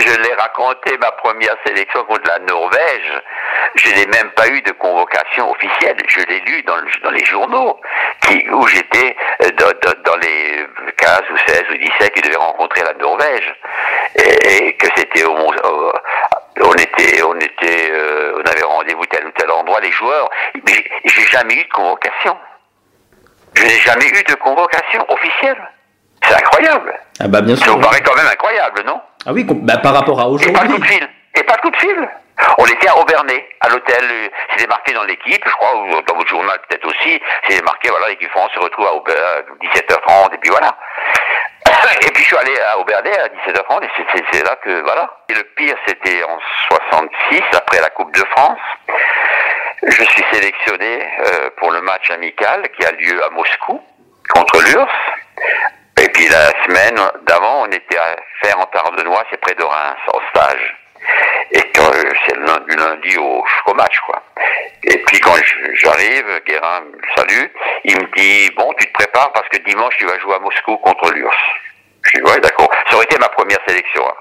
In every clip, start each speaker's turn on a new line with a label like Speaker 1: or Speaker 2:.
Speaker 1: Je l'ai raconté, ma première sélection contre la Norvège. Je n'ai même pas eu de convocation officielle. Je l'ai lu dans, le- dans les journaux qui, où j'étais euh, dans, dans- dans les 15 ou 16 ou 17 qui devaient rencontrer la Norvège. Et, et que c'était au, au- on était, on était, euh, on avait rendez-vous tel ou tel endroit, les joueurs. Mais j'ai- jamais eu de convocation. Je n'ai jamais eu de convocation officielle. C'est incroyable.
Speaker 2: Ah bah bien
Speaker 1: Ça
Speaker 2: sûr.
Speaker 1: vous paraît quand même incroyable, non?
Speaker 2: Ah oui, bah, par rapport à
Speaker 1: Et pas de coup de
Speaker 2: aujourd'hui.
Speaker 1: fil. Et pas de coup de fil. On était à Aubernay, à l'hôtel. euh, C'était marqué dans l'équipe, je crois, ou dans votre journal peut-être aussi. C'est marqué, voilà, l'équipe France se retrouve à Auber- à 17h30, et puis voilà. Et puis je suis allé à Aubernay à 17h30, et c'est là que, voilà. Et le pire, c'était en 66, après la Coupe de France. Je suis sélectionné euh, pour le match amical qui a lieu à Moscou contre l'URSS. Et puis la semaine d'avant, on était à faire en Tardenois, c'est près de Reims, en stage. Et euh, c'est du lundi au, match, quoi. Et puis quand je- j'arrive, Guérin me salue, il me dit bon, tu te prépares parce que dimanche tu vas jouer à Moscou contre l'URSS. Je dis ouais, d'accord. Ça aurait été ma première sélection. hein.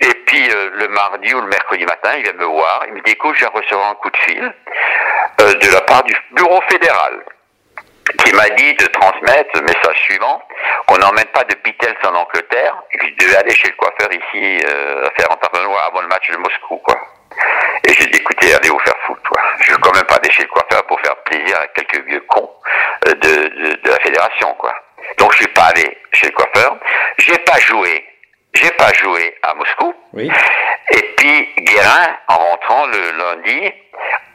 Speaker 1: Et puis euh, le mardi ou le mercredi matin, il vient me voir, il me dit écoute, j'ai recevoir un coup de fil euh, de la part du bureau fédéral qui m'a dit de transmettre le message suivant, qu'on n'emmène pas de Beatles en Angleterre, et que je devais aller chez le coiffeur ici, euh, faire en Tardenois avant le match de Moscou, quoi. Et j'ai dit, écoutez, allez vous faire foutre, quoi. Je veux quand même pas aller chez le coiffeur pour faire plaisir à quelques vieux cons euh, de, de, de la fédération, quoi. Donc je suis pas allé chez le coiffeur. J'ai pas joué, j'ai pas joué à Moscou.
Speaker 2: Oui.
Speaker 1: Et puis Guérin, en rentrant le lundi,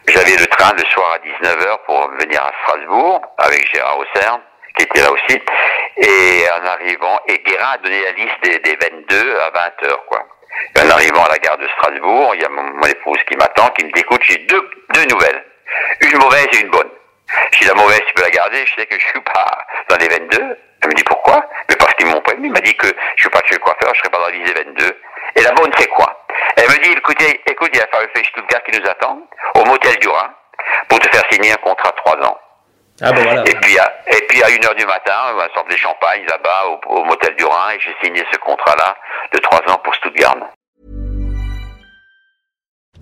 Speaker 1: j'avais le train le soir à 19h pour venir à Strasbourg avec Gérard Auxerre, qui était là aussi. Et en arrivant, et Guérin a donné la liste des, des 22 à 20h, quoi. En arrivant à la gare de Strasbourg, il y a mon, épouse qui m'attend, qui me dit, écoute, j'ai deux, deux nouvelles. Une mauvaise et une bonne. Si la mauvaise, tu peux la garder, je sais que je suis pas dans les 22. Elle me dit pourquoi? Mais parce qu'ils m'ont prévenu. Il m'a dit que je suis pas chez le coiffeur, je serai pas dans la liste des 22. Et la bonne, c'est quoi? Elle me dit, écoutez, écoute, il y a Farufet Stuttgart qui nous attend, au motel du Rhin, pour te faire signer un contrat de 3 ans.
Speaker 2: Ah bah voilà.
Speaker 1: Et puis, à, et puis à 1h du matin, on va sortir des champagnes là-bas, au, au motel du Rhin, et j'ai signé ce contrat-là de 3 ans pour Stuttgart.